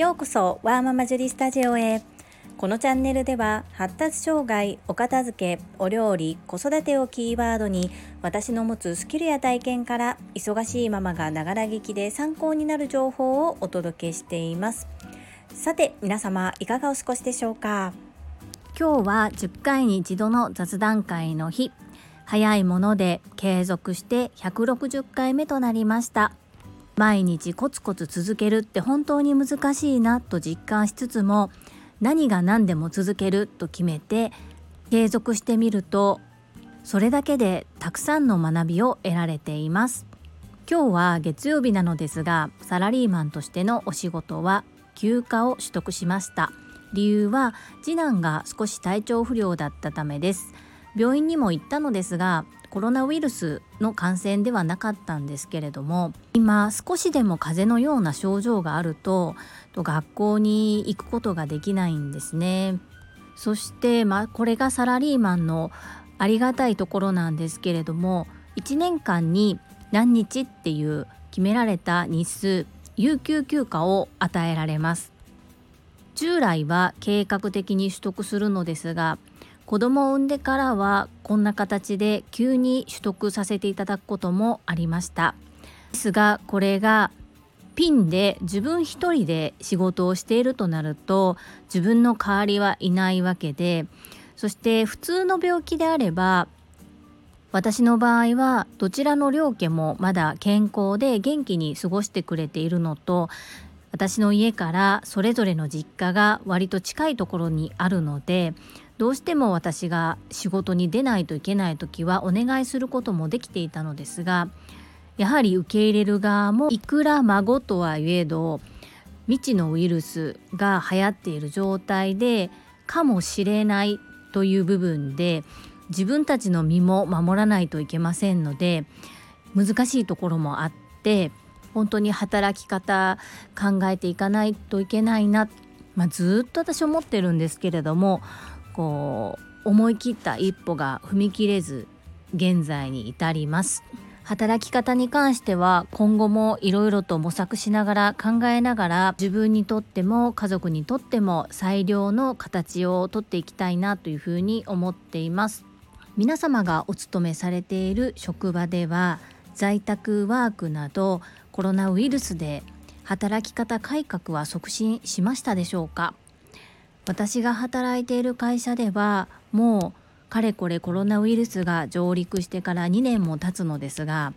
ようこそワーママジュリスタジオへ。このチャンネルでは発達障害お片付けお料理子育てをキーワードに私の持つスキルや体験から忙しいママがながら聞きで参考になる情報をお届けしています。さて皆様いかがお過ごしでしょうか？今日は10回に一度の雑談会の日。早いもので継続して160回目となりました。毎日コツコツ続けるって本当に難しいなと実感しつつも何が何でも続けると決めて継続してみるとそれだけでたくさんの学びを得られています。今日は月曜日なのですがサラリーマンとしてのお仕事は休暇を取得しました。理由は次男が少し体調不良だったためです。病院にも行ったのですがコロナウイルスの感染ではなかったんですけれども今少しでも風邪のような症状があると学校に行くことができないんですね。そして、まあ、これがサラリーマンのありがたいところなんですけれども1年間に何日っていう決められた日数有給休暇を与えられます。従来は計画的に取得するのですが子供を産んでからはこんな形で急に取得させていただくこともありました。ですがこれがピンで自分一人で仕事をしているとなると自分の代わりはいないわけでそして普通の病気であれば私の場合はどちらの両家もまだ健康で元気に過ごしてくれているのと私の家からそれぞれの実家が割と近いところにあるのでどうしても私が仕事に出ないといけない時はお願いすることもできていたのですがやはり受け入れる側もいくら孫とはいえど未知のウイルスが流行っている状態でかもしれないという部分で自分たちの身も守らないといけませんので難しいところもあって本当に働き方考えていかないといけないな、まあ、ずっと私思ってるんですけれどもこう思い切った一歩が踏み切れず現在に至ります。働き方に関しては今後もいろいろと模索しながら考えながら自分にとっても家族にとっても最良の形をとっていきたいなというふうに思っています。皆様がお勤めされている職場では在宅ワークなどコロナウイルスで働き方改革は促進しましたでしょうか？私が働いている会社ではもうかれこれコロナウイルスが上陸してから2年も経つのですが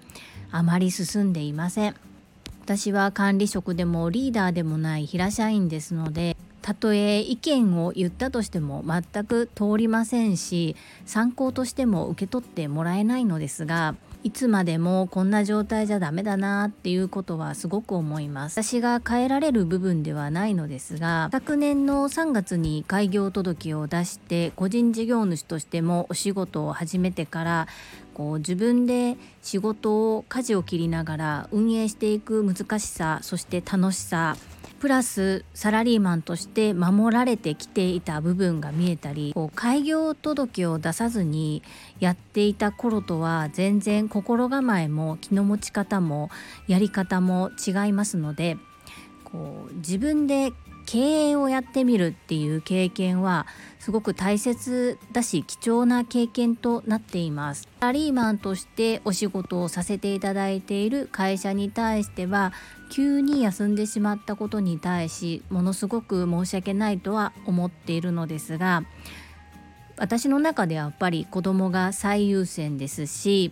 あまり進んでいません。私は管理職でもリーダーでもない平社員ですのでたとえ意見を言ったとしても全く通りませんし参考としても受け取ってもらえないのですがいつまでもこんな状態じゃダメだなっていうことはすごく思います。私が変えられる部分ではないのですが昨年の3月に開業届を出して個人事業主としてもお仕事を始めてからこう自分で仕事を舵を切りながら運営していく難しさそして楽しさプラスサラリーマンとして守られてきていた部分が見えたりこう開業届を出さずにやっていた頃とは全然心構えも気の持ち方もやり方も違いますのでこう自分で経営をやってみるっていう経験はすごく大切だし貴重な経験となっています。サラリーマンとしてお仕事をさせていただいている会社に対しては急に休んでしまったことに対しものすごく申し訳ないとは思っているのですが私の中ではやっぱり子供が最優先ですし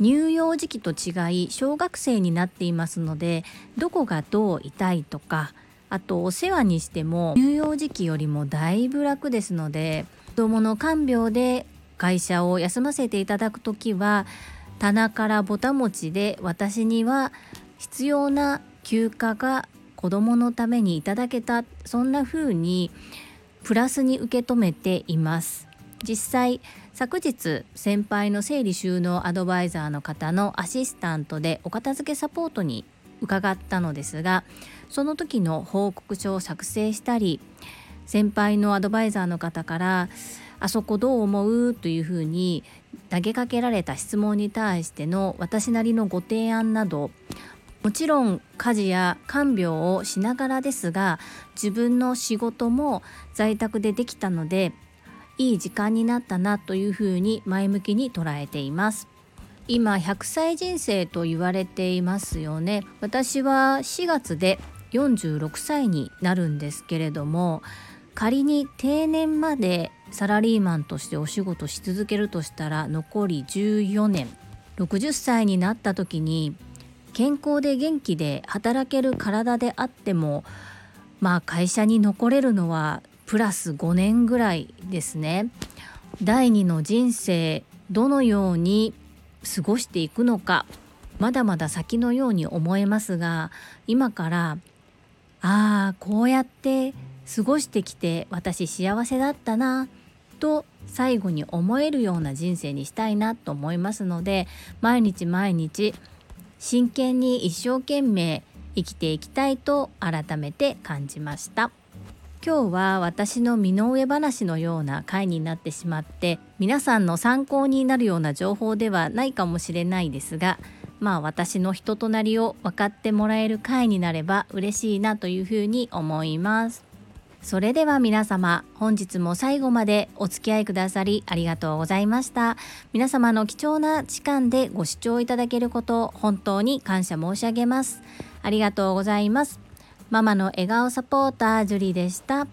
乳幼児期と違い小学生になっていますのでどこがどう痛いとかあとお世話にしても乳幼児期よりもだいぶ楽ですので子どもの看病で会社を休ませていただく時は棚からぼた餅で私には必要な休暇が子どものためにいただけたそんな風にプラスに受け止めています。実際昨日先輩の整理収納アドバイザーの方のアシスタントでお片付けサポートに伺ったのですがその時の報告書を作成したり先輩のアドバイザーの方から「あそこどう思う?」というふうに投げかけられた質問に対しての私なりのご提案などもちろん家事や看病をしながらですが自分の仕事も在宅でできたのでいい時間になったなというふうに前向きに捉えています今100歳人生と言われていますよね私は4月で46歳になるんですけれども仮に定年までサラリーマンとしてお仕事し続けるとしたら残り14年60歳になった時に健康で元気で働ける体であってもまあ会社に残れるのはプラス5年ぐらいですね。第二の人生どのように過ごしていくのかまだまだ先のように思えますが今からああこうやって過ごしてきて私幸せだったなと最後に思えるような人生にしたいなと思いますので毎日毎日真剣に一生懸命生きていきたいと改めて感じました。今日は私の身の上話のような回になってしまって皆さんの参考になるような情報ではないかもしれないですがまあ私の人となりを分かってもらえる回になれば嬉しいなというふうに思います。それでは皆様本日も最後までお付き合いくださりありがとうございました。皆様の貴重な時間でご視聴いただけることを本当に感謝申し上げます。ありがとうございます。ママの笑顔サポータージュリでした。